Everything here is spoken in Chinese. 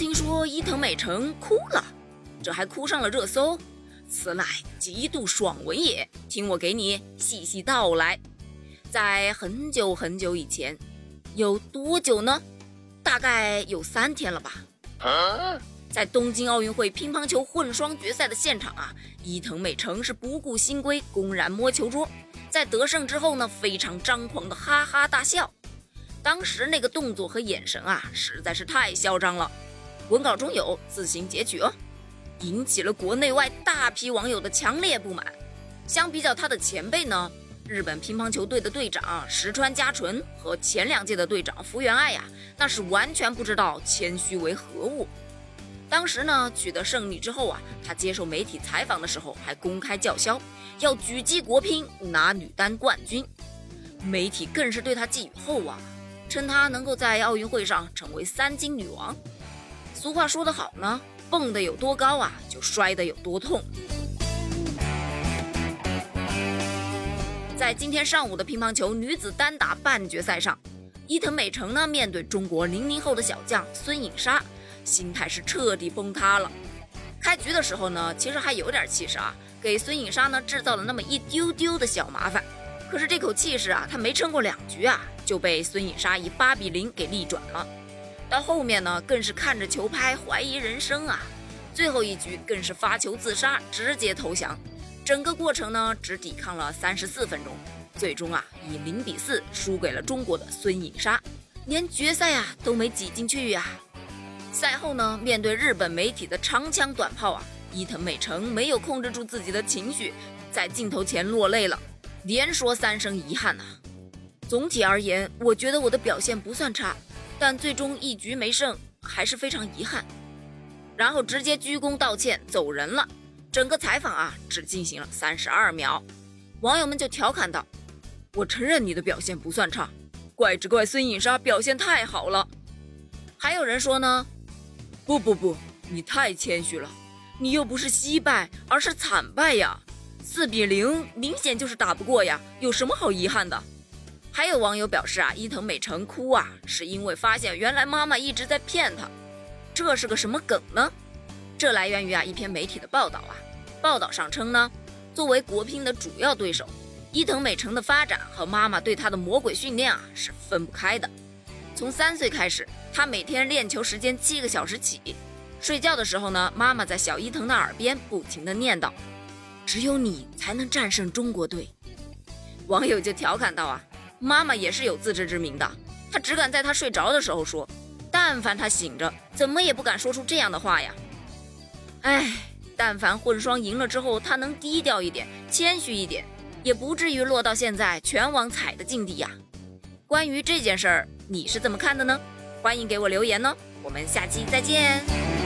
听说伊藤美诚哭了，这还哭上了热搜，此乃极度爽文也。听我给你细细道来。在很久很久以前，有多久呢？大概有三天了吧。在东京奥运会乒乓球混双决赛的现场啊，伊藤美诚是不顾新规，公然摸球桌。在得胜之后呢，非常张狂的哈哈大笑。当时那个动作和眼神啊，实在是太嚣张了。文稿中有，自行截取哦，引起了国内外大批网友的强烈不满。相比较他的前辈呢，日本乒乓球队的队长石川佳纯和前两届的队长福原爱呀，那是完全不知道谦虚为何物。当时呢，取得胜利之后啊，他接受媒体采访的时候还公开叫嚣。要狙击国乒拿女单冠军，媒体更是对他寄予厚望，称他能够在奥运会上成为三金女王。俗话说得好呢，蹦得有多高啊，就摔得有多痛。在今天上午的乒乓球女子单打半决赛上，伊藤美诚呢面对中国零零后的小将孙颖莎，心态是彻底崩塌了。开局的时候呢，其实还有点气势啊。给孙颖莎呢制造了那么一丢丢的小麻烦，可是这口气势啊，他没撑过两局啊，就被孙颖莎以八比零给逆转了。到后面呢，更是看着球拍怀疑人生啊，最后一局更是发球自杀，直接投降。整个过程呢，只抵抗了三十四分钟，最终啊，以零比四输给了中国的孙颖莎，连决赛啊都没挤进去呀。赛后呢，面对日本媒体的长枪短炮啊。伊藤美诚没有控制住自己的情绪，在镜头前落泪了，连说三声遗憾呐。总体而言，我觉得我的表现不算差，但最终一局没胜，还是非常遗憾。然后直接鞠躬道歉走人了。整个采访啊，只进行了三十二秒，网友们就调侃道：“我承认你的表现不算差，怪只怪孙颖莎表现太好了。”还有人说呢：“不不不，你太谦虚了。”你又不是惜败，而是惨败呀！四比零，明显就是打不过呀，有什么好遗憾的？还有网友表示啊，伊藤美诚哭啊，是因为发现原来妈妈一直在骗她，这是个什么梗呢？这来源于啊一篇媒体的报道啊，报道上称呢，作为国乒的主要对手，伊藤美诚的发展和妈妈对她的魔鬼训练啊是分不开的。从三岁开始，她每天练球时间七个小时起。睡觉的时候呢，妈妈在小伊藤的耳边不停地念叨：“只有你才能战胜中国队。”网友就调侃道：“啊，妈妈也是有自知之明的，她只敢在他睡着的时候说，但凡他醒着，怎么也不敢说出这样的话呀。”哎，但凡混双赢了之后，他能低调一点、谦虚一点，也不至于落到现在全网踩的境地呀。关于这件事儿，你是怎么看的呢？欢迎给我留言呢，我们下期再见。